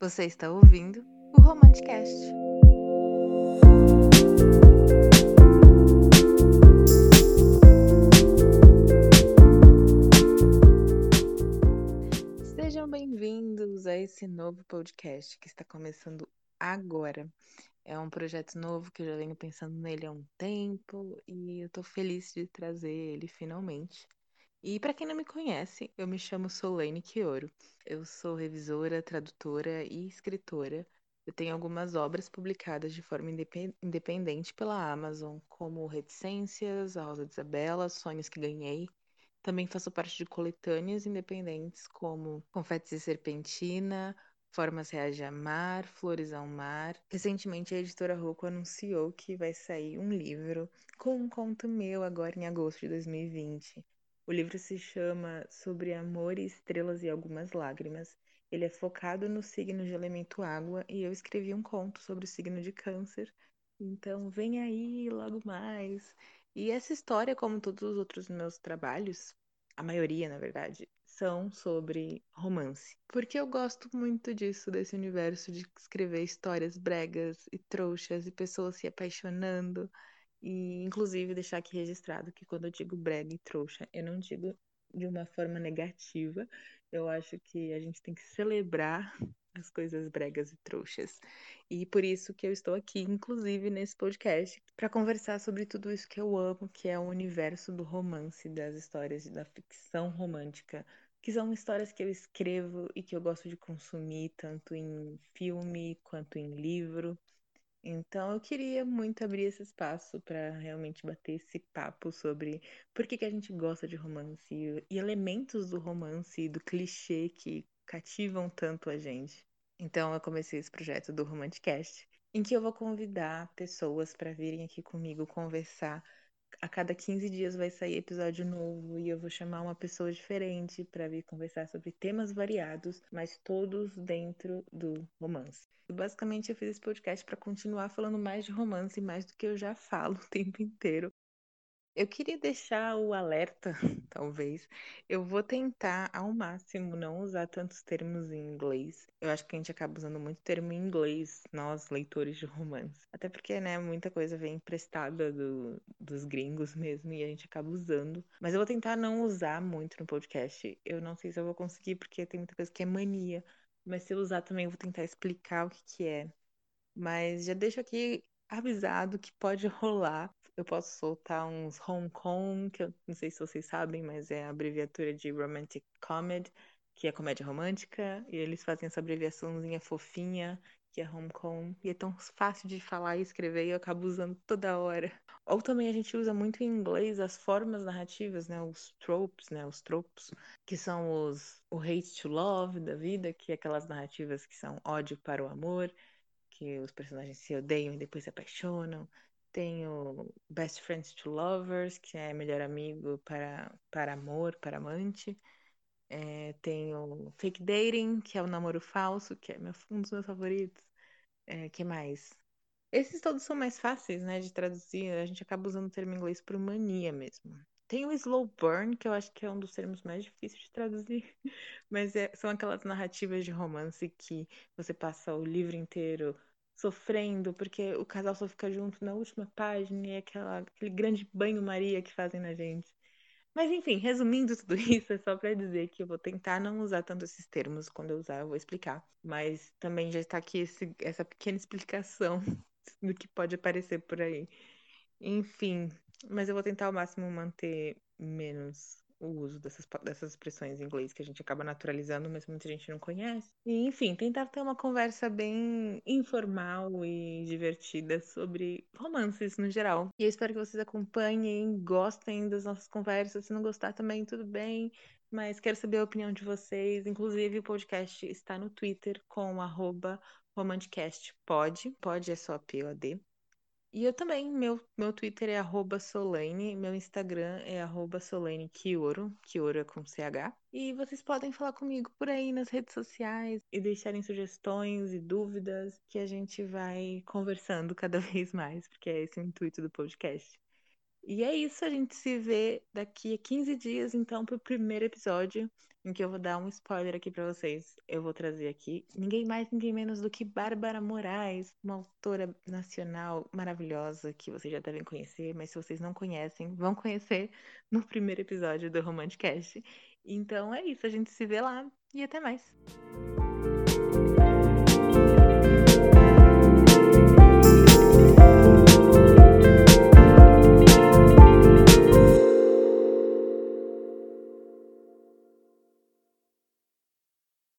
Você está ouvindo o Romanticast. Sejam bem-vindos a esse novo podcast que está começando agora. É um projeto novo que eu já venho pensando nele há um tempo e eu tô feliz de trazer ele finalmente. E para quem não me conhece, eu me chamo Solane Quioro. Eu sou revisora, tradutora e escritora. Eu tenho algumas obras publicadas de forma independente pela Amazon, como Reticências, A Rosa de Isabela, Sonhos que Ganhei. Também faço parte de coletâneas independentes como Confetes e Serpentina, Formas Reais de Amar, Flores ao Mar. Recentemente, a editora Rocco anunciou que vai sair um livro com um conto meu agora em agosto de 2020. O livro se chama Sobre Amor e Estrelas e Algumas Lágrimas. Ele é focado no signo de elemento água e eu escrevi um conto sobre o signo de Câncer. Então, vem aí logo mais. E essa história, como todos os outros meus trabalhos, a maioria, na verdade, são sobre romance. Porque eu gosto muito disso, desse universo de escrever histórias bregas e trouxas e pessoas se apaixonando. E, inclusive, deixar aqui registrado que quando eu digo brega e trouxa, eu não digo de uma forma negativa. Eu acho que a gente tem que celebrar as coisas bregas e trouxas. E por isso que eu estou aqui, inclusive nesse podcast, para conversar sobre tudo isso que eu amo, que é o universo do romance, das histórias da ficção romântica, que são histórias que eu escrevo e que eu gosto de consumir, tanto em filme quanto em livro. Então, eu queria muito abrir esse espaço para realmente bater esse papo sobre por que, que a gente gosta de romance e, e elementos do romance e do clichê que cativam tanto a gente. Então, eu comecei esse projeto do Romanticast, em que eu vou convidar pessoas para virem aqui comigo conversar a cada 15 dias vai sair episódio novo e eu vou chamar uma pessoa diferente para vir conversar sobre temas variados, mas todos dentro do romance. E basicamente eu fiz esse podcast para continuar falando mais de romance, mais do que eu já falo o tempo inteiro, eu queria deixar o alerta, talvez. Eu vou tentar ao máximo não usar tantos termos em inglês. Eu acho que a gente acaba usando muito termo em inglês, nós, leitores de romance. Até porque, né, muita coisa vem emprestada do, dos gringos mesmo e a gente acaba usando. Mas eu vou tentar não usar muito no podcast. Eu não sei se eu vou conseguir, porque tem muita coisa que é mania. Mas se eu usar também, eu vou tentar explicar o que, que é. Mas já deixo aqui avisado que pode rolar eu posso soltar uns Kong, que eu não sei se vocês sabem, mas é a abreviatura de Romantic Comedy, que é comédia romântica, e eles fazem essa abreviaçãozinha fofinha, que é Kong, e é tão fácil de falar e escrever, e eu acabo usando toda hora. Ou também a gente usa muito em inglês as formas narrativas, né, os tropes, né, os tropos, que são os o hate to love da vida, que é aquelas narrativas que são ódio para o amor, que os personagens se odeiam e depois se apaixonam tem o Best Friends to Lovers, que é melhor amigo para, para amor, para amante. É, tem o Fake Dating, que é o namoro falso, que é meu, um dos meus favoritos. É, que mais? Esses todos são mais fáceis, né, de traduzir. A gente acaba usando o termo inglês por mania mesmo. Tem o slow burn, que eu acho que é um dos termos mais difíceis de traduzir, mas é, são aquelas narrativas de romance que você passa o livro inteiro sofrendo, porque o casal só fica junto na última página e é aquela, aquele grande banho-maria que fazem na gente. Mas enfim, resumindo tudo isso, é só para dizer que eu vou tentar não usar tanto esses termos. Quando eu usar, eu vou explicar. Mas também já está aqui esse, essa pequena explicação do que pode aparecer por aí. Enfim, mas eu vou tentar ao máximo manter menos o uso dessas, dessas expressões em inglês que a gente acaba naturalizando, mas muita gente não conhece. E, enfim, tentar ter uma conversa bem informal e divertida sobre romances no geral. E eu espero que vocês acompanhem, gostem das nossas conversas. Se não gostar também, tudo bem. Mas quero saber a opinião de vocês. Inclusive, o podcast está no Twitter com arroba romanticastpod. Pode é só P-O-D. E eu também, meu, meu Twitter é arroba meu Instagram é arroba Kioro é com CH. E vocês podem falar comigo por aí nas redes sociais e deixarem sugestões e dúvidas que a gente vai conversando cada vez mais, porque é esse o intuito do podcast. E é isso, a gente se vê daqui a 15 dias, então, pro primeiro episódio, em que eu vou dar um spoiler aqui para vocês. Eu vou trazer aqui ninguém mais, ninguém menos do que Bárbara Moraes, uma autora nacional maravilhosa que vocês já devem conhecer, mas se vocês não conhecem, vão conhecer no primeiro episódio do Romanticast. Então é isso, a gente se vê lá e até mais.